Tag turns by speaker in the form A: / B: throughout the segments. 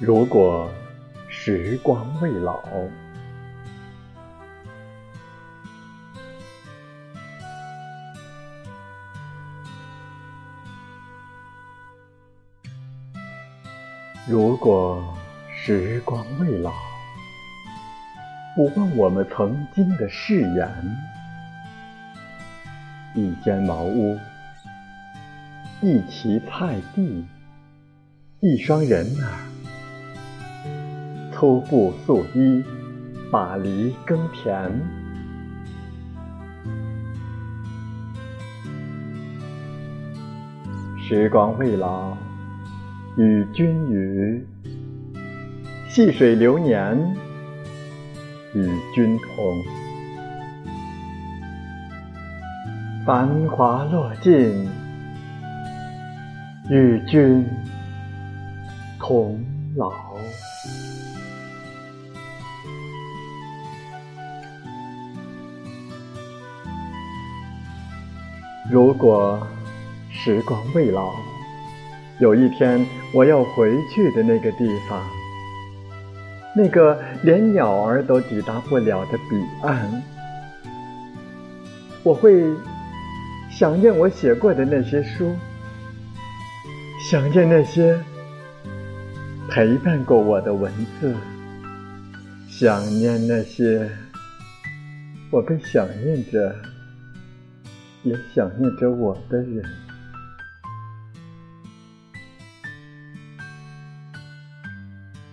A: 如果时光未老，如果时光未老，不忘我们曾经的誓言，一间茅屋，一畦菜地，一双人儿。粗布素衣，把犁耕田。时光未老，与君语。细水流年，与君同。繁华落尽，与君同老。如果时光未老，有一天我要回去的那个地方，那个连鸟儿都抵达不了的彼岸，我会想念我写过的那些书，想念那些陪伴过我的文字，想念那些我被想念着。也想念着我的人。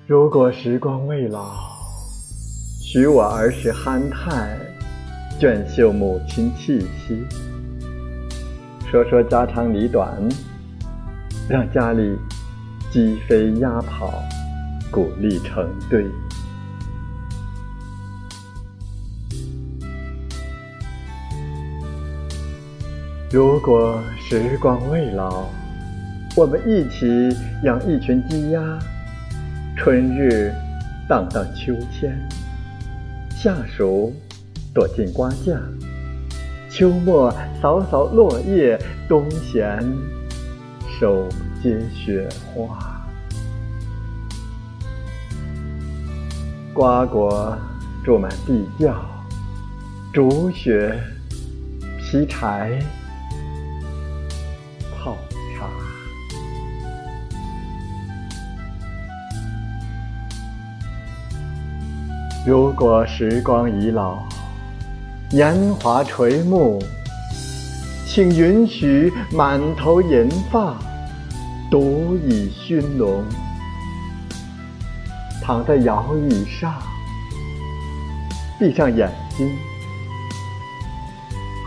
A: 如果时光未老，许我儿时憨态，卷绣母亲气息，说说家长里短，让家里鸡飞鸭跑，鼓励成堆。如果时光未老，我们一起养一群鸡鸭，春日荡荡秋千，夏暑躲进瓜架，秋末扫扫落叶，冬闲手接雪花。瓜果住满地窖，竹雪劈柴。如果时光已老，年华垂暮，请允许满头银发，独倚熏笼，躺在摇椅上，闭上眼睛，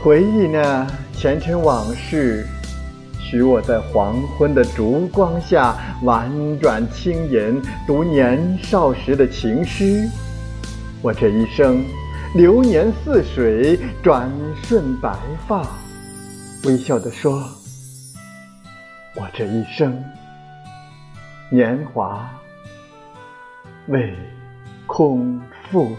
A: 回忆那前尘往事。许我在黄昏的烛光下婉转轻吟，读年少时的情诗。我这一生流年似水，转瞬白发，微笑地说：我这一生年华未空负。